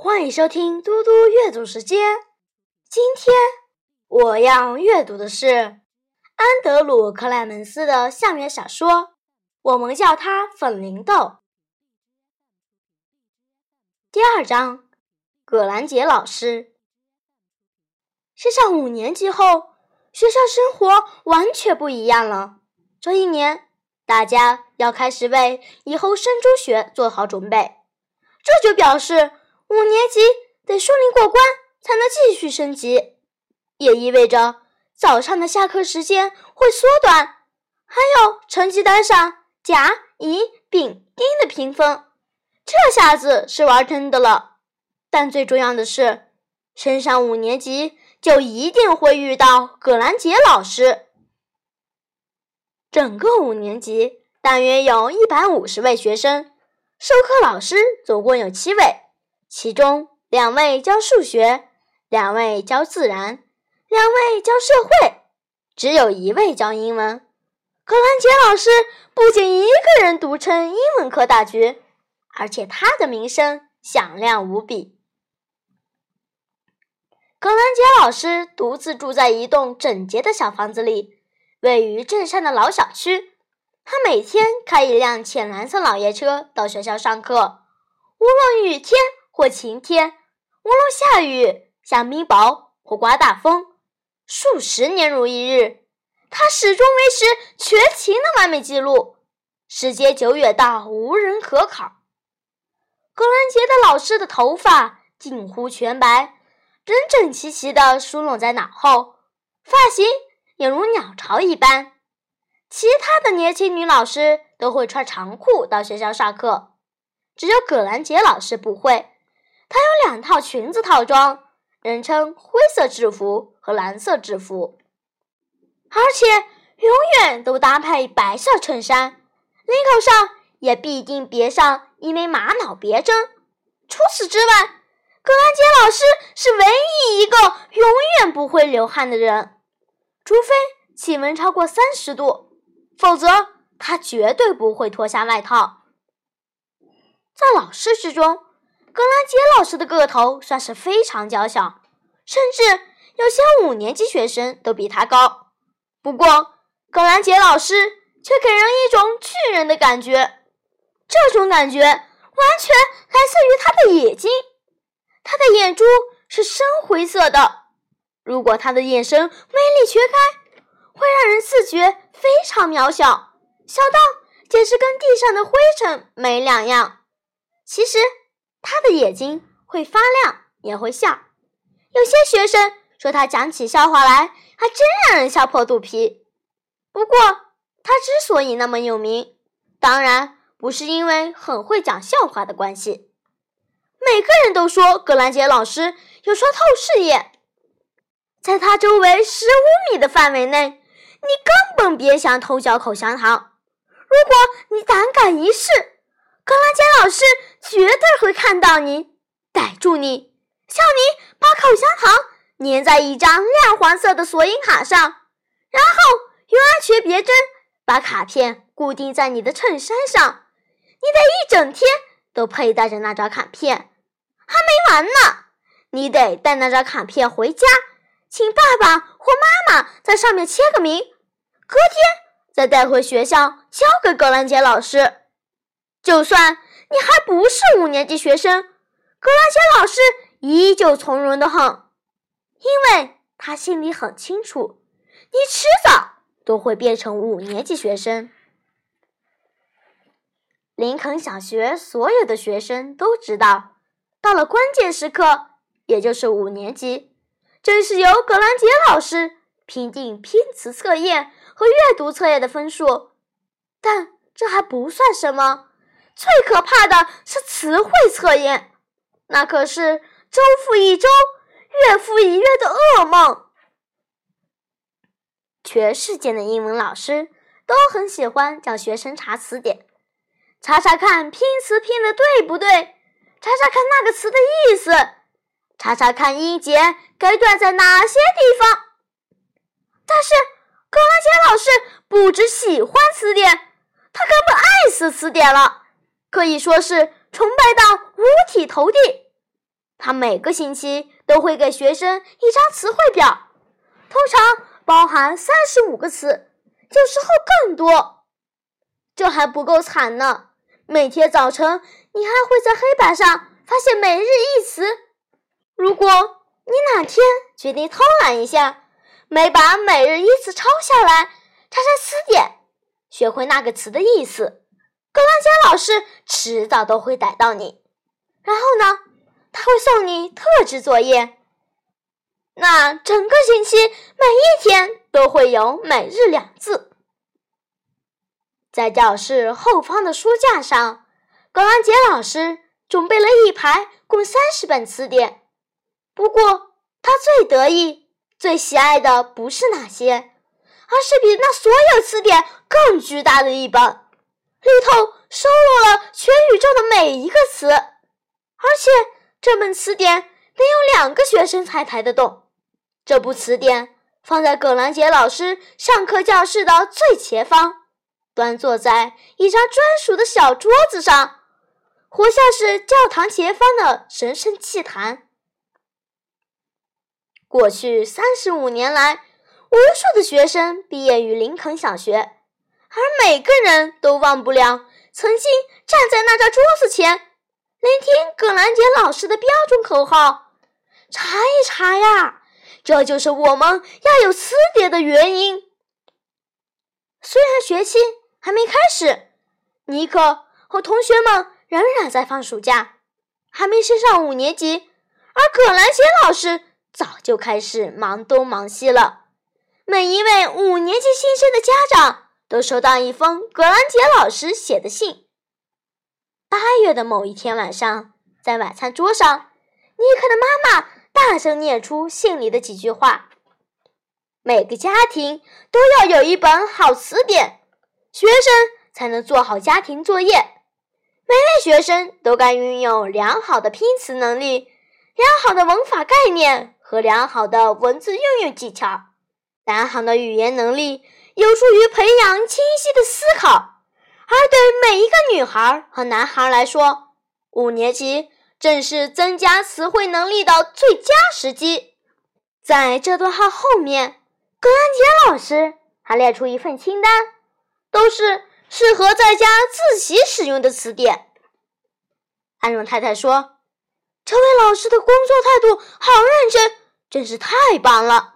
欢迎收听嘟嘟阅读时间。今天我要阅读的是安德鲁·克莱门斯的校园小说，我们叫它粉铃豆。第二章，葛兰杰老师。升上五年级后，学校生活完全不一样了。这一年，大家要开始为以后升中学做好准备，这就表示。五年级得顺利过关才能继续升级，也意味着早上的下课时间会缩短，还有成绩单上甲、乙、丙、丁的评分。这下子是玩真的了。但最重要的是，升上五年级就一定会遇到葛兰杰老师。整个五年级大约有一百五十位学生，授课老师总共有七位。其中两位教数学，两位教自然，两位教社会，只有一位教英文。格兰杰老师不仅一个人独撑英文课大局，而且他的名声响亮无比。格兰杰老师独自住在一栋整洁的小房子里，位于镇上的老小区。他每天开一辆浅蓝色老爷车到学校上课，无论雨天。或晴天，无论下雨、下冰雹或刮大风，数十年如一日，他始终维持全勤的完美记录，时间久远到无人可考。格兰杰的老师的头发近乎全白，整整齐齐地梳拢在脑后，发型也如鸟巢一般。其他的年轻女老师都会穿长裤到学校上课，只有葛兰杰老师不会。她有两套裙子套装，人称灰色制服和蓝色制服，而且永远都搭配白色衬衫，领口上也必定别上一枚玛瑙别针。除此之外，格兰杰老师是唯一一个永远不会流汗的人，除非气温超过三十度，否则他绝对不会脱下外套。在老师之中。格兰杰老师的个头算是非常娇小，甚至有些五年级学生都比他高。不过，格兰杰老师却给人一种巨人的感觉，这种感觉完全来自于他的眼睛。他的眼珠是深灰色的，如果他的眼神微力缺开，会让人自觉非常渺小，小到简直跟地上的灰尘没两样。其实。他的眼睛会发亮，也会笑。有些学生说他讲起笑话来还真让人笑破肚皮。不过，他之所以那么有名，当然不是因为很会讲笑话的关系。每个人都说格兰杰老师有双透视眼，在他周围十五米的范围内，你根本别想偷嚼口香糖。如果你胆敢一试，格兰杰老师绝对会看到你，逮住你，叫你把口香糖粘在一张亮黄色的索引卡上，然后用安全别针把卡片固定在你的衬衫上。你得一整天都佩戴着那张卡片。还没完呢，你得带那张卡片回家，请爸爸或妈妈在上面签个名，隔天再带回学校交给格兰杰老师。就算你还不是五年级学生，格兰杰老师依旧从容的很，因为他心里很清楚，你迟早都会变成五年级学生。林肯小学所有的学生都知道，到了关键时刻，也就是五年级，正是由格兰杰老师评定拼词测验和阅读测验的分数。但这还不算什么。最可怕的是词汇测验，那可是周复一周、月复一月的噩梦。全世界的英文老师都很喜欢叫学生查词典，查查看拼词拼的对不对，查查看那个词的意思，查查看音节该断在哪些地方。但是格兰杰老师不只喜欢词典，他根本爱死词典了。可以说是崇拜到五体投地。他每个星期都会给学生一张词汇表，通常包含三十五个词，有时候更多。这还不够惨呢，每天早晨你还会在黑板上发现每日一词。如果你哪天决定偷懒一下，没把每日一词抄下来，查查词典，学会那个词的意思，格兰杰老师迟早都会逮到你。然后呢？他会送你特制作业，那整个星期每一天都会有每日两字。在教室后方的书架上，格兰杰老师准备了一排共三十本词典。不过，他最得意、最喜爱的不是那些，而是比那所有词典更巨大的一本，里头收录了全宇宙的每一个词，而且。这本词典能有两个学生才抬得动。这部词典放在葛兰杰老师上课教室的最前方，端坐在一张专属的小桌子上，活像是教堂前方的神圣祭坛。过去三十五年来，无数的学生毕业于林肯小学，而每个人都忘不了曾经站在那张桌子前。聆听葛兰杰老师的标准口号，查一查呀！这就是我们要有词典的原因。虽然学期还没开始，尼克和同学们仍然在放暑假，还没升上五年级，而葛兰杰老师早就开始忙东忙西了。每一位五年级新生的家长都收到一封葛兰杰老师写的信。八月的某一天晚上，在晚餐桌上，尼克的妈妈大声念出信里的几句话：“每个家庭都要有一本好词典，学生才能做好家庭作业。每位学生都该拥有良好的拼词能力、良好的文法概念和良好的文字运用技巧。良好的语言能力有助于培养清晰的思考。”而对每一个女孩和男孩来说，五年级正是增加词汇能力的最佳时机。在这段话后面，格兰杰老师还列出一份清单，都是适合在家自习使用的词典。安荣太太说：“这位老师的工作态度好认真，真是太棒了。”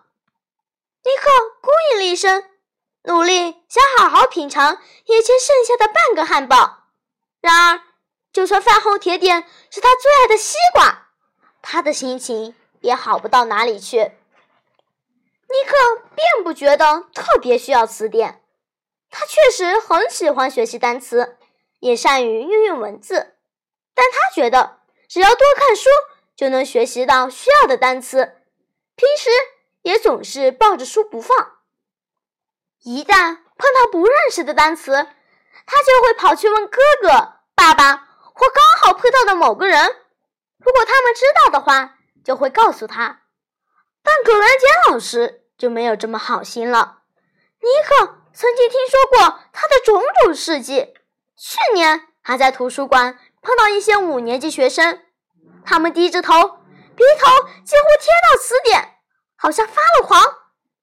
尼克故意厉声。努力想好好品尝眼前剩下的半个汉堡，然而，就算饭后甜点是他最爱的西瓜，他的心情也好不到哪里去。尼克并不觉得特别需要词典，他确实很喜欢学习单词，也善于运用文字，但他觉得只要多看书就能学习到需要的单词，平时也总是抱着书不放。一旦碰到不认识的单词，他就会跑去问哥哥、爸爸或刚好碰到的某个人。如果他们知道的话，就会告诉他。但葛兰杰老师就没有这么好心了。尼克曾经听说过他的种种事迹。去年还在图书馆碰到一些五年级学生，他们低着头，鼻头几乎贴到词典，好像发了狂。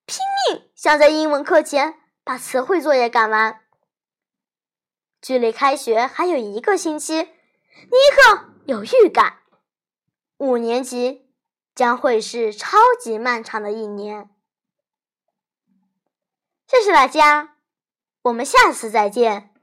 拼命想在英文课前把词汇作业赶完。距离开学还有一个星期，尼克有预感，五年级将会是超级漫长的一年。谢谢大家，我们下次再见。